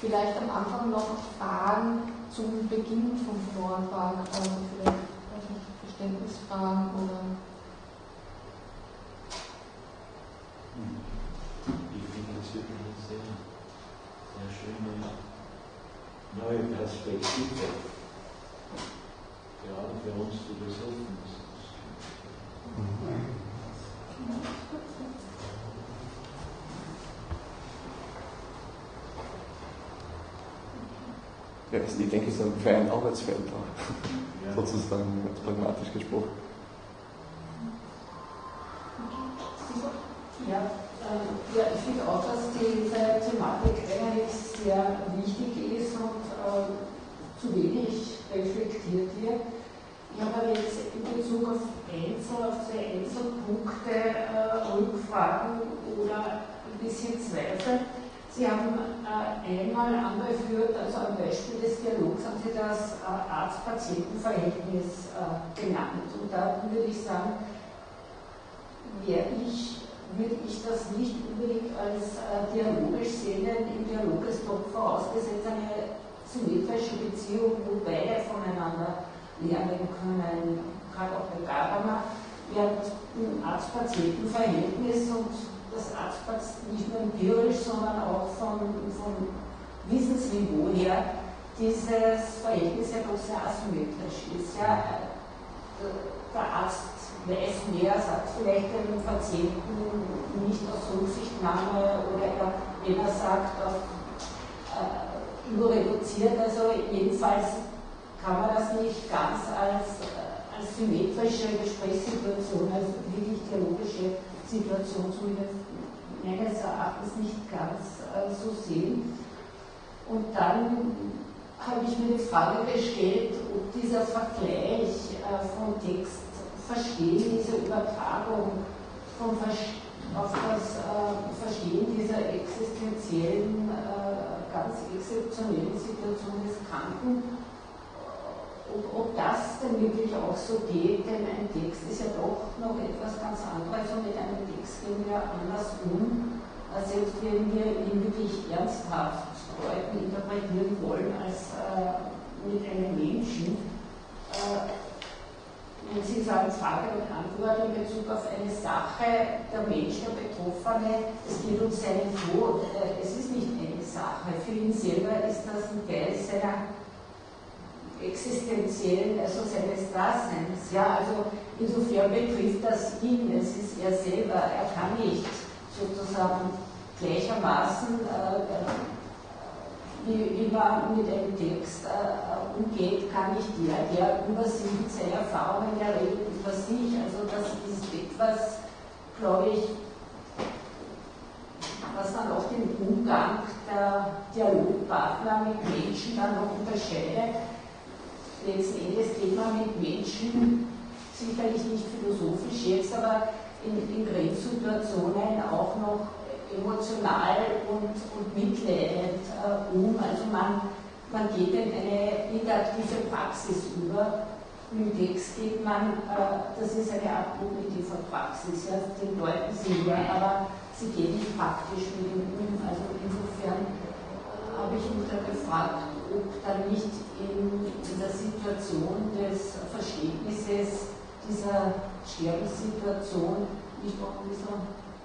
Vielleicht am Anfang noch Fragen zum Beginn vom Vortrag, also vielleicht Verständnisfragen oder. Ich finde das wirklich eine sehr, sehr schöne neue Perspektive, gerade für uns Philosophen. Ja, ich denke, es ist ein ein Arbeitsfeld auch, ja. sozusagen pragmatisch gesprochen. Ja, äh, ja ich finde auch, dass diese Thematik eigentlich sehr wichtig ist und äh, zu wenig reflektiert wird. Ich habe aber jetzt in Bezug auf Einzel, auf zwei Einzelpunkte äh, Rückfragen oder ein bisschen Zweifel. Sie haben äh, einmal angeführt, also am Beispiel des Dialogs haben Sie das äh, Arzt-Patienten-Verhältnis äh, genannt. Und da würde ich sagen, ich, würde ich das nicht unbedingt als äh, dialogisch sehen. Im Dialog ist doch vorausgesetzt eine symmetrische Beziehung, wo beide voneinander lernen können, gerade auch bei Gadamer, während ein Arzt-Patienten-Verhältnis und das Arzt nicht nur empirisch, sondern auch vom, vom Wissensniveau her dieses Verhältnis ja doch sehr asymmetrisch ist. Ja, der Arzt weiß mehr, sagt vielleicht dem Patienten nicht aus Rücksichtnahme oder er, wenn er sagt, auf, äh, nur reduziert. Also jedenfalls kann man das nicht ganz als, äh, als symmetrische Gesprächssituation, als wirklich dialogische Situation zumindest meines Erachtens nicht ganz äh, so sehen. Und dann habe ich mir die Frage gestellt, ob dieser Vergleich äh, von Text verstehen, diese Übertragung vom Ver auf das äh, Verstehen dieser existenziellen, äh, ganz exzeptionellen Situation des Kranken ob, ob das denn wirklich auch so geht, denn ein Text ist ja doch noch etwas ganz anderes und mit einem Text gehen wir anders um, als selbst wenn wir ihn wirklich ernsthaft Leuten interpretieren wollen als äh, mit einem Menschen. Äh, wenn Sie sagen Frage und Antwort in Bezug auf eine Sache, der Mensch, der Betroffene, es geht um seinen Tod. Äh, es ist nicht eine Sache. Für ihn selber ist das ein Teil seiner existenziellen, also seines Daseins. Ja, also insofern betrifft das ihn, es ist er selber, er kann nicht sozusagen gleichermaßen, äh, äh, wie, wie, man mit einem Text äh, umgeht, kann nicht der, der über sich mit seinen Erfahrungen, der redet über sich. Also das ist etwas, glaube ich, was dann auch den Umgang der Dialogpartner mit Menschen dann noch unterscheidet letzten Endes man mit Menschen, sicherlich nicht philosophisch jetzt, aber in, in Grenzsituationen auch noch emotional und, und mitleidend äh, um. Also man, man geht in eine interaktive Praxis über. Text geht man, äh, das ist eine Art kognitive Praxis, ja, den Leuten sie ja, aber sie geht nicht praktisch mit ihm um. Also insofern habe ich mich da gefragt, ob dann nicht in dieser Situation des Verständnisses dieser Sterbenssituation nicht auch ein bisschen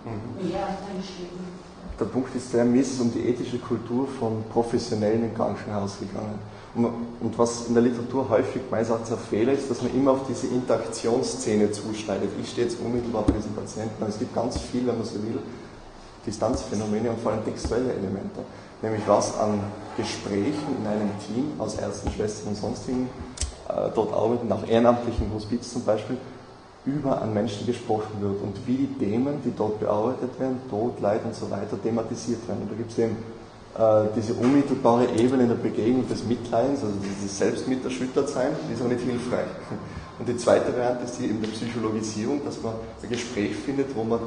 mhm. mehr einstehen. Der Punkt ist, der Miss um die ethische Kultur von Professionellen im Krankenhaus gegangen. Und, und was in der Literatur häufig meines Erachtens ein Fehler ist, dass man immer auf diese Interaktionsszene zuschneidet. Ich stehe jetzt unmittelbar bei diesen Patienten, aber es gibt ganz viel, wenn man so will, Distanzphänomene und vor allem textuelle Elemente nämlich was an Gesprächen in einem Team aus Ärzten, Schwestern und sonstigen äh, dort arbeiten, auch ehrenamtlichen Hospiz zum Beispiel, über an Menschen gesprochen wird und wie die Themen, die dort bearbeitet werden, Tod, Leid und so weiter, thematisiert werden. Und da gibt es eben äh, diese unmittelbare Ebene der Begegnung des Mitleidens, also dieses Selbstmiterschüttertsein, die ist aber nicht hilfreich. Und die zweite Variante ist die eben der Psychologisierung, dass man ein Gespräch findet, wo man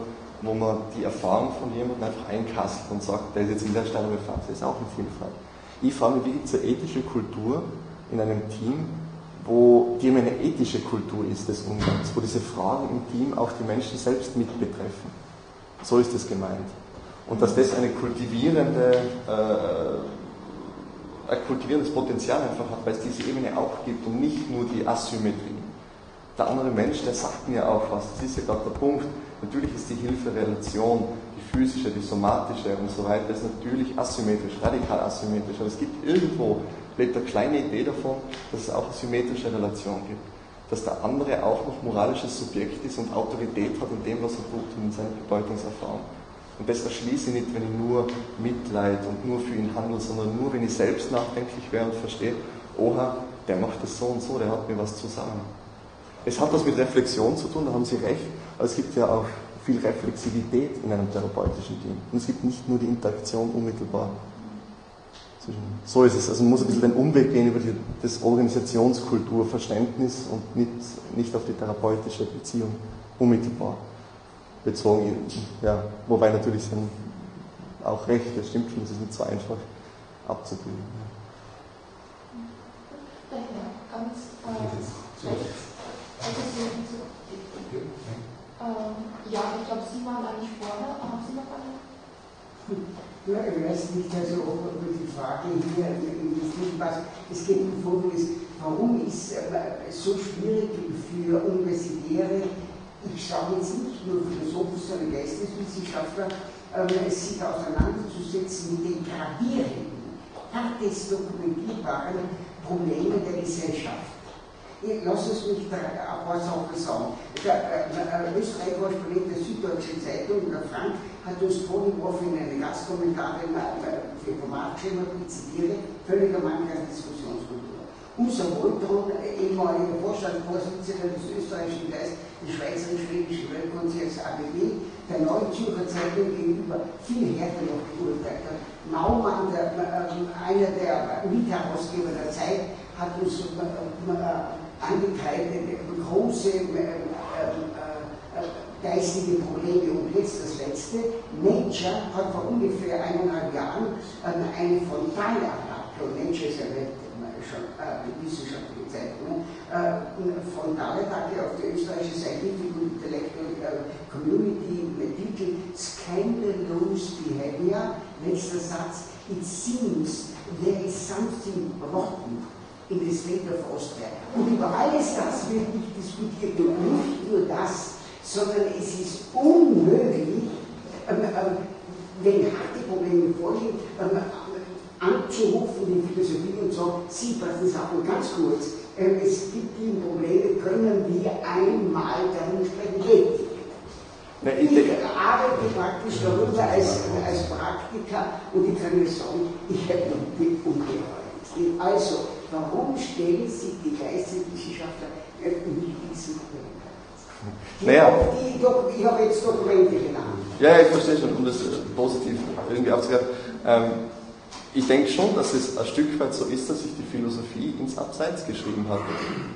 wo man die Erfahrung von jemandem einfach einkasselt und sagt, der ist jetzt in der Stelle befasst, das ist auch nicht hilfreich. Ich frage mich, wie gibt es eine ethische Kultur in einem Team, wo die eine ethische Kultur ist des Umgangs, wo diese Fragen im Team auch die Menschen selbst mit betreffen. So ist es gemeint. Und dass das eine kultivierende äh, ein kultivierendes Potenzial einfach hat, weil es diese Ebene auch gibt und nicht nur die Asymmetrie. Der andere Mensch, der sagt mir auch was, das ist ja gerade der Punkt. Natürlich ist die Hilferelation, die physische, die somatische und so weiter, ist natürlich asymmetrisch, radikal asymmetrisch, aber es gibt irgendwo, lebt eine kleine Idee davon, dass es auch eine symmetrische Relation gibt. Dass der andere auch noch moralisches Subjekt ist und Autorität hat in dem, was er tut und in seiner Bedeutungserfahrung. Und das erschließe ich nicht, wenn ich nur Mitleid und nur für ihn handle, sondern nur, wenn ich selbst nachdenklich wäre und verstehe, oha, der macht das so und so, der hat mir was zu sagen. Es hat was mit Reflexion zu tun, da haben Sie recht, aber es gibt ja auch viel Reflexivität in einem therapeutischen Team. Und es gibt nicht nur die Interaktion unmittelbar. So ist es. Also man muss ein bisschen den Umweg gehen über die, das Organisationskulturverständnis und nicht, nicht auf die therapeutische Beziehung unmittelbar bezogen. Ja, wobei natürlich sind auch recht, das stimmt schon, das ist nicht so einfach abzubilden. Ja, ganz äh, ähm, ja, ich glaube, Sie waren eigentlich vorher. Haben Sie noch eine? Ja, ich weiß nicht, also ob die Frage hier was. Es geht um Folgendes. Warum ist es äh, so schwierig für Universitäre ich schaue jetzt nicht nur Philosophen, sondern Geisteswissenschaftler, ähm, sich auseinanderzusetzen mit den gravierenden, hartes dokumentierbaren Problemen der Gesellschaft. Lass es mich da ein paar Sachen sagen. Der äh, Österreich-Korrespondent der Süddeutschen Zeitung, der Frank, hat uns vorgeworfen in einem Gastkommentar, den Format geschrieben hat, ich zitiere, völliger Mangel an Diskussionskultur. Unser Woltron, ehemaliger Vorstandsvorsitzender des österreichischen Geistes, die schweizerisch-schwedische Weltkonzerns ABB, der Neuen Zürcher Zeitung gegenüber viel härter noch beurteilt hat. Naumann, der, äh, einer der Mitherausgeber der Zeit, hat uns äh, äh, angekreidet, große äh, äh, geistige Probleme. Und jetzt das letzte. Nature hat vor ungefähr eineinhalb Jahren eine frontale Attacker, Nature ist ja schon äh, wissenschaftliche Zeitungen, äh, Frontalattacke auf die österreichische Scientific und Intellectual äh, Community mit Titel Scandalous Behavior, letzter Satz, it seems there is something rotten in the state of Austria. Und über alles das wird nicht diskutiert, und nicht nur das, sondern es ist unmöglich, ähm, ähm, wenn harte Probleme vorliegen, ähm, anzurufen in Philosophie und sagen, Sie passen Sachen ganz kurz, äh, es gibt die Probleme, können wir einmal darin sprechen, geht ich, arbeite praktisch darüber als, als Praktiker und ich kann nur sagen, ich habe noch nicht umgehört. Also, warum stellen sich die Geisteswissenschaftler nicht diesen Problem? Naja. Ich, ich habe jetzt Dokumente genannt. Ja, ich verstehe schon, um das positiv irgendwie aufzugreifen. Ähm, ich denke schon, dass es ein Stück weit so ist, dass sich die Philosophie ins Abseits geschrieben hat.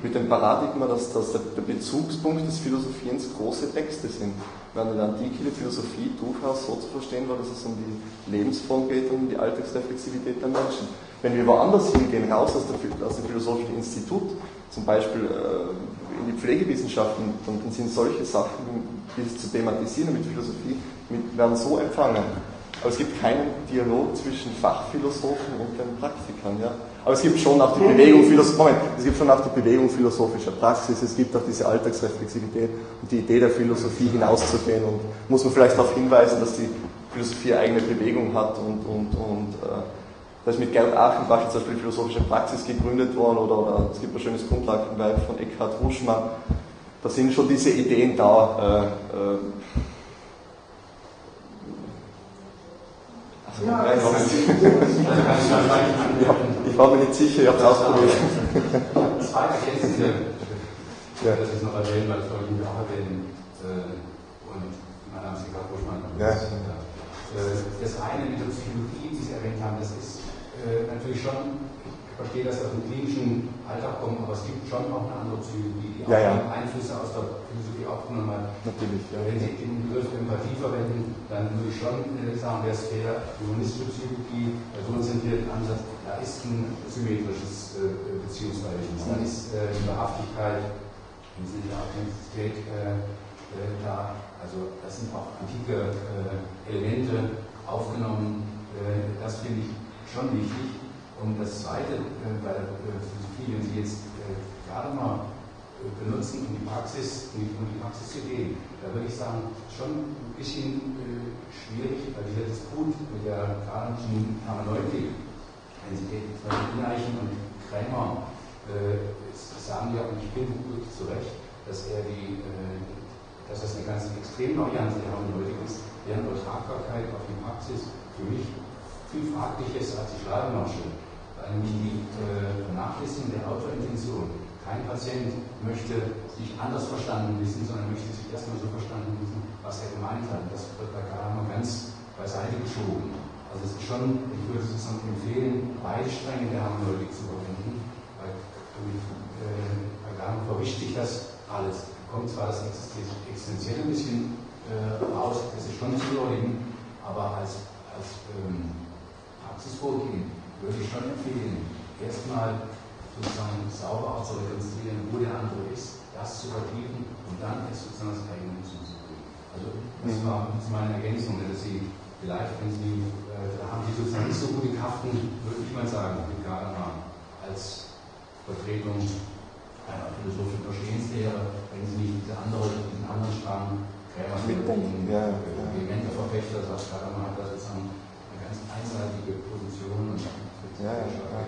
Mit dem Paradigma, dass, dass der, Bezugspunkt des Philosophierens große Texte sind. Während in der Antike die Philosophie durchaus so zu verstehen war, dass es um die Lebensform geht und um die Alltagsreflexivität der Menschen. Wenn wir woanders hingehen, raus aus, der, aus dem philosophischen Institut, zum Beispiel äh, in die Pflegewissenschaften, dann, dann sind solche Sachen, die es zu thematisieren mit Philosophie, mit, werden so empfangen aber es gibt keinen Dialog zwischen Fachphilosophen und den Praktikern. Ja? Aber es gibt schon auch die Bewegung, Moment, es gibt schon auch die Bewegung philosophischer Praxis, es gibt auch diese Alltagsreflexivität und die Idee der Philosophie hinauszugehen. Und muss man vielleicht darauf hinweisen, dass die Philosophie eigene Bewegung hat und, und, und äh, da ist mit Gerd Achenbach zum Beispiel philosophische Praxis gegründet worden oder, oder es gibt ein schönes Grundlagenwerk von Eckhard Ruschmann. Da sind schon diese Ideen da. Äh, äh, Ja, ich, war mir nicht sicher, ich habe es ausprobiert. Zwei Ergänzungen, ja. das ist noch erwähnen, weil das wollte ich auch erwähnen. Äh, und mein Name ist Eckhard Buschmann. Ja. Äh, das eine mit der Psychologie, die Sie erwähnt haben, das ist äh, natürlich schon verstehe, dass wir aus dem klinischen Alltag kommen, aber es gibt schon auch eine andere Psychologie, die auch ja, ja. Einflüsse aus der Philosophie aufgenommen hat. Natürlich, ja. Wenn Sie den Begriff Empathie verwenden, dann würde ich schon äh, sagen, wäre es fair, humanistische Psychologie, personenzentrierten Ansatz, da ist ein symmetrisches äh, Beziehungsverhältnis. Da ist äh, die Wahrhaftigkeit, im Sinne der Authentizität äh, äh, da. Also das sind auch antike äh, Elemente aufgenommen. das finde ich schon wichtig. Und das Zweite bei der Philosophie, wenn Sie jetzt äh, gerade mal äh, benutzen, um die Praxis, um die, Praxis zu gehen, da würde ich sagen, schon ein bisschen äh, schwierig, weil dieser Disput mit der Gadamerschen Hermeneutik, wenn Sie zum Beispiel Ineichen und Krämer sagen ja, und ich bin wirklich zu Recht, dass er die, dass das eine ganz extreme Variante der Hermeneutik ist, deren Übertragbarkeit auf die Praxis für mich viel fraglich ist als die Schleiermasche nämlich die äh, Vernachlässigung der Autorintention. Kein Patient möchte sich anders verstanden wissen, sondern möchte sich erstmal so verstanden wissen, was er gemeint hat. Das wird bei Gadamer ganz beiseite geschoben. Also es ist schon, ich würde sozusagen empfehlen, beide Stränge der Hermeneutik zu verwenden. Bei, äh, bei Gadamer verwischt sich das alles. Kommt zwar das Existenzielle ein bisschen äh, raus, das ist schon zu würdigen, aber als, als ähm, Praxisvorgehen würde ich schon empfehlen, erstmal sozusagen sauber zu rekonstruieren, wo der andere ist, das zu vertiefen und dann erst sozusagen das eigene hinzuzubringen. Also das mhm. war das meine Ergänzung, dass Sie vielleicht, wenn Sie, äh, da haben Sie sozusagen nicht so gute Kaften, würde ich mal sagen, mit Gadamer als Vertretung einer philosophischen Verstehenslehre, wenn Sie nicht diese andere, diesen anderen Strang Krämer ja, ja. vehementer Verfechter, sagt Gadamer hat da sozusagen ganz einseitige Position und ja, ja, ja.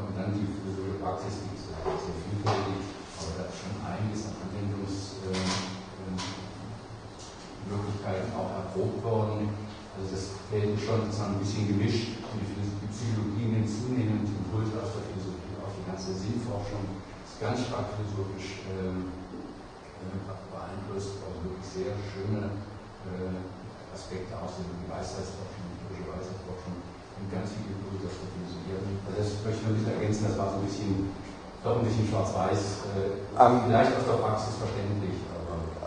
Und dann die philosophische Praxis, die ist sehr vielfältig, aber da ist schon einiges an Anwendungsmöglichkeiten auch erprobt worden. Also das ist schon sozusagen ein bisschen gemischt und die Psychologie nimmt zunehmend Impulse aus der Philosophie, auch die ganze Sinnforschung ist ganz stark philosophisch ähm, beeinflusst, also wirklich sehr schöne äh, Aspekte aus der Weisheitsforschung, die Weisheitsforschung und ganz viele Impulse der Philosophie. Also das möchte ich nur ein bisschen ergänzen, das war so ein bisschen, doch ein bisschen schwarz-weiß, äh, um, vielleicht aus der Praxis verständlich.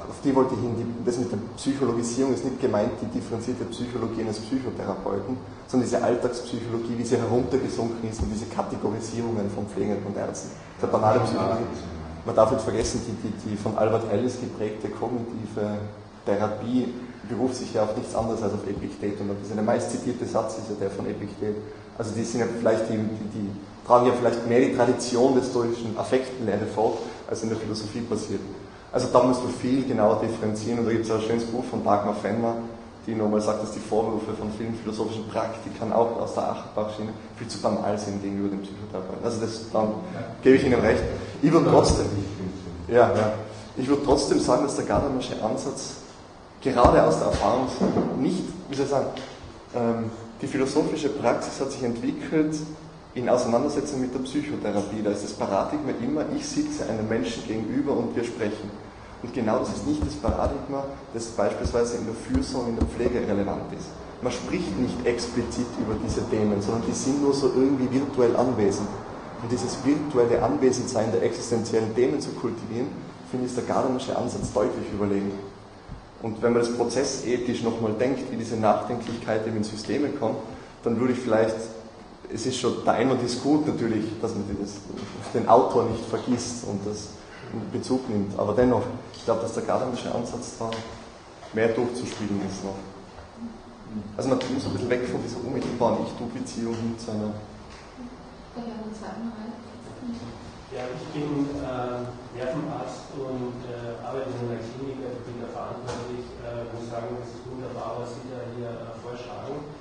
Auf die wollte ich hin, die, das mit der Psychologisierung ist nicht gemeint, die differenzierte Psychologie eines Psychotherapeuten, sondern diese Alltagspsychologie, wie sie heruntergesunken ist und diese Kategorisierungen von Pflegern und Ärzten. Der banale Psychologie. Man darf nicht vergessen, die, die, die von Albert Ellis geprägte kognitive Therapie beruft sich ja auf nichts anderes als auf Epiktet. Und das ist der meist zitierte Satz ist ja der von Epiktet. Also die sind ja vielleicht die, die, die tragen ja vielleicht mehr die Tradition des stoischen Affektenlehre fort, als in der Philosophie passiert. Also da muss man viel genauer differenzieren. Und da gibt es ein schönes Buch von Dagmar Fenner, die nochmal sagt, dass die Vorwürfe von vielen philosophischen Praktikern auch aus der Achenbach-Schiene viel zu banal sind gegenüber dem Psychotherapeuten. Also das, dann gebe ich Ihnen recht. Ich würde trotzdem, ja, ja, ich würde trotzdem sagen, dass der Gadamersche Ansatz gerade aus der Erfahrung nicht, wie soll ich sagen, ähm, die philosophische Praxis hat sich entwickelt in Auseinandersetzung mit der Psychotherapie. Da ist das Paradigma immer, ich sitze einem Menschen gegenüber und wir sprechen. Und genau das ist nicht das Paradigma, das beispielsweise in der Fürsorge, in der Pflege relevant ist. Man spricht nicht explizit über diese Themen, sondern die sind nur so irgendwie virtuell anwesend. Und dieses virtuelle Anwesendsein der existenziellen Themen zu kultivieren, finde ich, ist der Gadamersche Ansatz deutlich überlegen. Und wenn man das prozessethisch nochmal denkt, wie diese Nachdenklichkeit eben in Systeme kommt, dann würde ich vielleicht, es ist schon, der Einwand ist gut natürlich, dass man das, den Autor nicht vergisst und das in Bezug nimmt. Aber dennoch, ich glaube, dass der Gadamersche Ansatz da mehr durchzuspielen ist noch. Also man muss ein bisschen weg von dieser unmittelbaren Ich-Du-Beziehung hin zu einer. Ja, ich bin äh, Nervenarzt und äh, arbeite in einer Klinik, also bin da verantwortlich. Äh, muss sagen, es ist wunderbar, was Sie da hier äh, vorschlagen.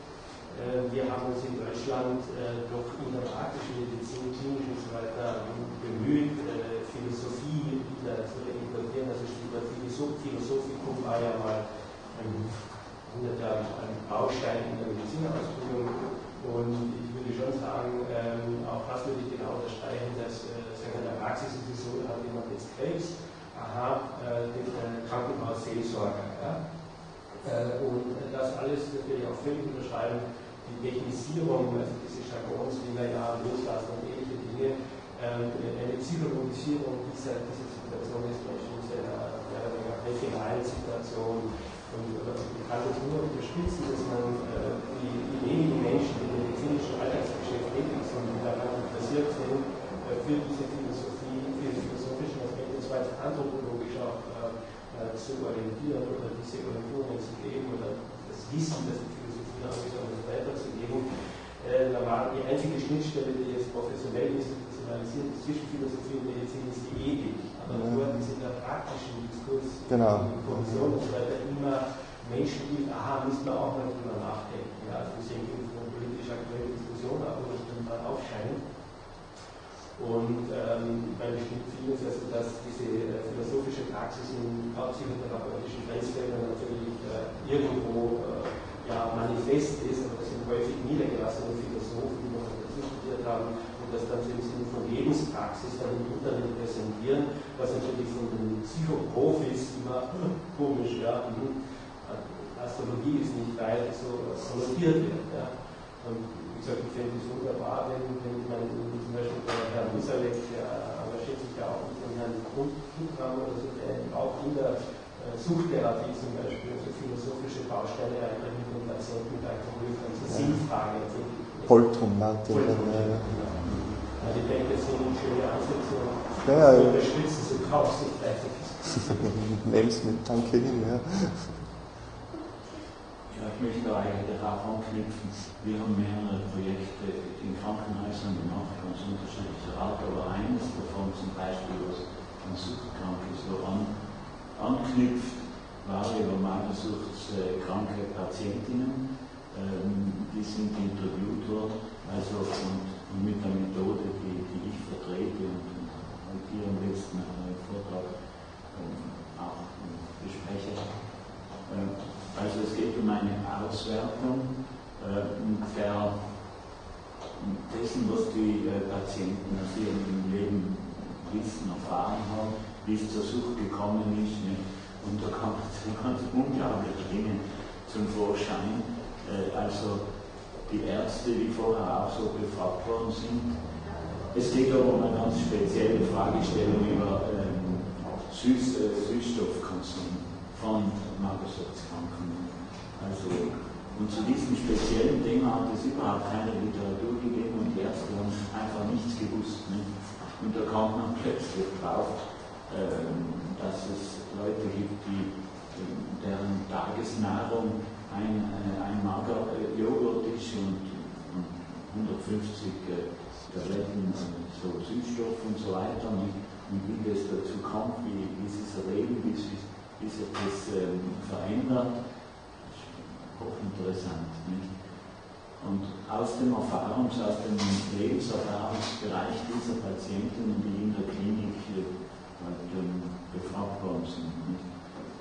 Äh, wir haben uns in Deutschland äh, doch in der praktischen Medizin, klinisch und so weiter bemüht, äh, Philosophie wieder zu importieren. Also Stichwort Philosophikum war ja mal ein, ein Baustein in der Medizinerausbildung. Und ich würde schon sagen, ähm, auch das würde ich genau unterstreichen, dass in der Praxis ist es so, da hat jemand jetzt Krebs, aha, äh, äh, Krankenhausseelsorger. Ja? Äh, und das alles natürlich auch völlig unterschreiben, die Technisierung, also diese Jargons, wie wir ja loslassen und ähnliche Dinge, ähm, eine Psychologisierung dieser, dieser Situation ist Menschen in einer, einer regionalen Situation. Und ich kann das nur unterstützen, dass man äh, die, die wenigen Menschen, die im medizinischen Alltagsgeschäft tätig sind, die daran interessiert sind, äh, für diese beziehungsweise anthropologisch auch äh, zu orientieren oder diese Orientierungen zu geben oder das Wissen, das die Philosophie angeht, weiterzugeben. Äh, normal sagen, die einzige Schnittstelle, die jetzt professionell institutionalisiert ist zwischen Philosophie und Medizin, ist die Ethik. Aber ja. dort ist in der praktischen Diskurs, genau. in Kommission und so weiter immer Menschen, die, aha, müssen wir auch mal drüber nachdenken. Ja, also wir sehen von politisch aktuelle Diskussion, aber das dann mal aufscheint. Und ähm, bei bestimmten Filmen ist also, dass diese äh, philosophische Praxis in psychotherapeutischen Grenzfeldern natürlich äh, irgendwo äh, ja, manifest ist, aber das sind häufig niedergelassene Philosophen, die noch dazu studiert haben und das dann im Sinne von Lebenspraxis dann im Internet präsentieren, was natürlich von den Psychoprofis immer komisch, ja, mhm. Astrologie ist nicht weit so konnotiert wird. Ja. Und wie gesagt, ich fände es wunderbar, wenn, wenn man zum Beispiel Musalek, der engagiert sich ja auch mit Herrn Kutram oder so, der auch in der äh, Suchtherapie zum Beispiel, also philosophische Bausteine reinbringt und Patienten mit Alkohol, also ja. Sinnfrage. Poltrum nannte er. Ja. Also ich denke, das sind schöne Ansätze, um ja, ja, zu unterstützen, so kaufst du fleißig. Lebensmittel, ja. Ja, ich möchte eigentlich darauf anknüpfen. Wir haben mehrere Projekte in Krankenhäusern gemacht, ganz unterschiedlicher Art, aber eines davon zum Beispiel, was an Suchtkranke so an anknüpft, war über magersuchtskranke Patientinnen. Ähm, die sind interviewt worden, also und, und mit der Methode, die, die ich vertrete und, und halt hier im letzten äh, Vortrag ähm, auch bespreche. Also es geht um eine Auswertung äh, der, dessen, was die äh, Patienten aus ihrem Leben wissen, erfahren haben wie es zur Sucht gekommen ist. Nicht? Und da kommen ganz unglaubliche Dinge zum Vorschein. Äh, also die Ärzte, die vorher auch so befragt worden sind. Es geht aber um eine ganz spezielle Fragestellung über ähm, Süß, äh, Süßstoffkonsum von Magersuchtskranken. Also, und zu diesem speziellen Thema hat es überhaupt keine Literatur gegeben und die Ärzte haben einfach nichts gewusst. Nicht? Und da kommt man plötzlich drauf, ähm, dass es Leute gibt, die, deren Tagesnahrung ein, äh, ein mager äh, Joghurt ist und, 150 äh, Tabletten so Süßstoff und so weiter. Und, wie das dazu kommt, wie, wie sie es erleben, wie, sie, wie sich das ähm, verändert, ist hochinteressant. Nicht? Und aus dem Erfahrungs-, aus dem Lebenserfahrungsbereich dieser Patienten, die in der Klinik ähm, befragt worden sind. Und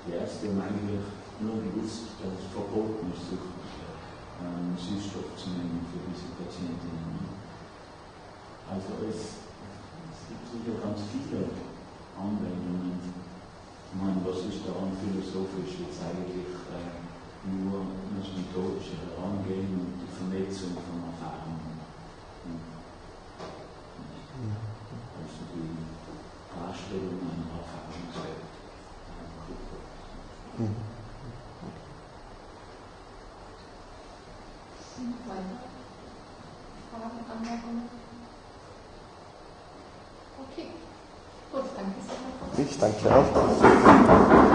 die Ärzte haben eigentlich nur gewusst, dass es verboten ist, ähm, Süßstoff zu nehmen für diese Patientinnen. Also es, es gibt sicher ganz viele Anwendungen. Ich meine, was ist daran philosophisch jetzt eigentlich äh, nur das methodische Herangehen und die Vernetzung von Erfahrungen. Also die Darstellung einer Erfahrungswelt. Danke auch.